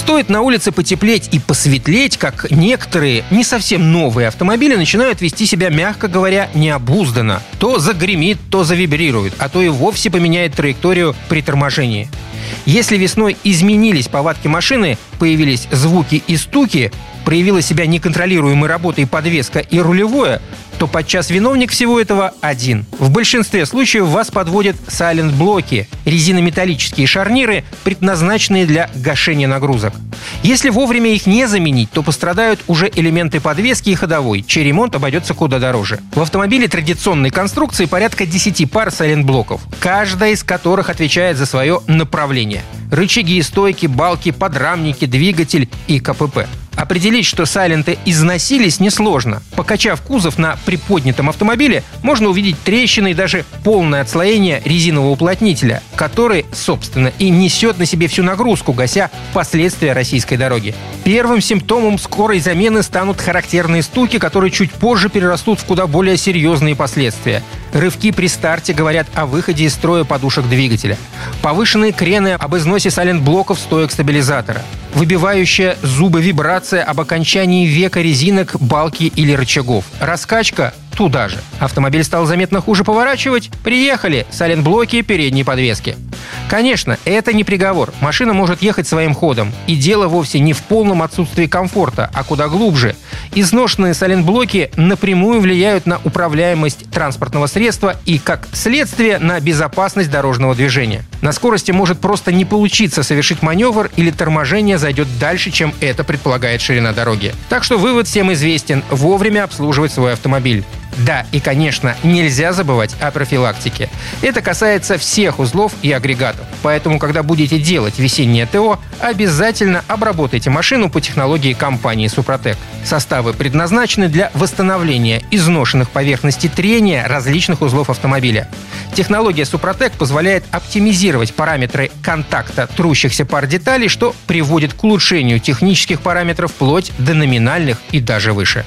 Стоит на улице потеплеть и посветлеть, как некоторые не совсем новые автомобили начинают вести себя, мягко говоря, необузданно. То загремит, то завибрирует, а то и вовсе поменяет траекторию при торможении. Если весной изменились повадки машины, появились звуки и стуки, проявила себя неконтролируемой работой подвеска и рулевое, то подчас виновник всего этого один. В большинстве случаев вас подводят сайлент-блоки – резинометаллические шарниры, предназначенные для гашения нагрузок. Если вовремя их не заменить, то пострадают уже элементы подвески и ходовой, чей ремонт обойдется куда дороже. В автомобиле традиционной конструкции порядка 10 пар сайлент-блоков, каждая из которых отвечает за свое направление. Рычаги, стойки, балки, подрамники, двигатель и КПП. Определить, что сайленты износились, несложно. Покачав кузов на приподнятом автомобиле, можно увидеть трещины и даже полное отслоение резинового уплотнителя, который, собственно, и несет на себе всю нагрузку, гася последствия российской дороги. Первым симптомом скорой замены станут характерные стуки, которые чуть позже перерастут в куда более серьезные последствия. Рывки при старте говорят о выходе из строя подушек двигателя. Повышенные крены об износе сайлент-блоков стоек стабилизатора. Выбивающая зубы вибрация об окончании века резинок, балки или рычагов. Раскачка туда же. Автомобиль стал заметно хуже поворачивать. Приехали. Сайлент-блоки передней подвески. Конечно, это не приговор. Машина может ехать своим ходом. И дело вовсе не в полном отсутствии комфорта, а куда глубже. Изношенные сайлент-блоки напрямую влияют на управляемость транспортного средства и, как следствие, на безопасность дорожного движения. На скорости может просто не получиться совершить маневр или торможение зайдет дальше, чем это предполагает ширина дороги. Так что вывод всем известен – вовремя обслуживать свой автомобиль. Да, и, конечно, нельзя забывать о профилактике. Это касается всех узлов и агрегатов. Поэтому, когда будете делать весеннее ТО, обязательно обработайте машину по технологии компании «Супротек». Составы предназначены для восстановления изношенных поверхностей трения различных узлов автомобиля. Технология «Супротек» позволяет оптимизировать параметры контакта трущихся пар деталей, что приводит к улучшению технических параметров вплоть до номинальных и даже выше.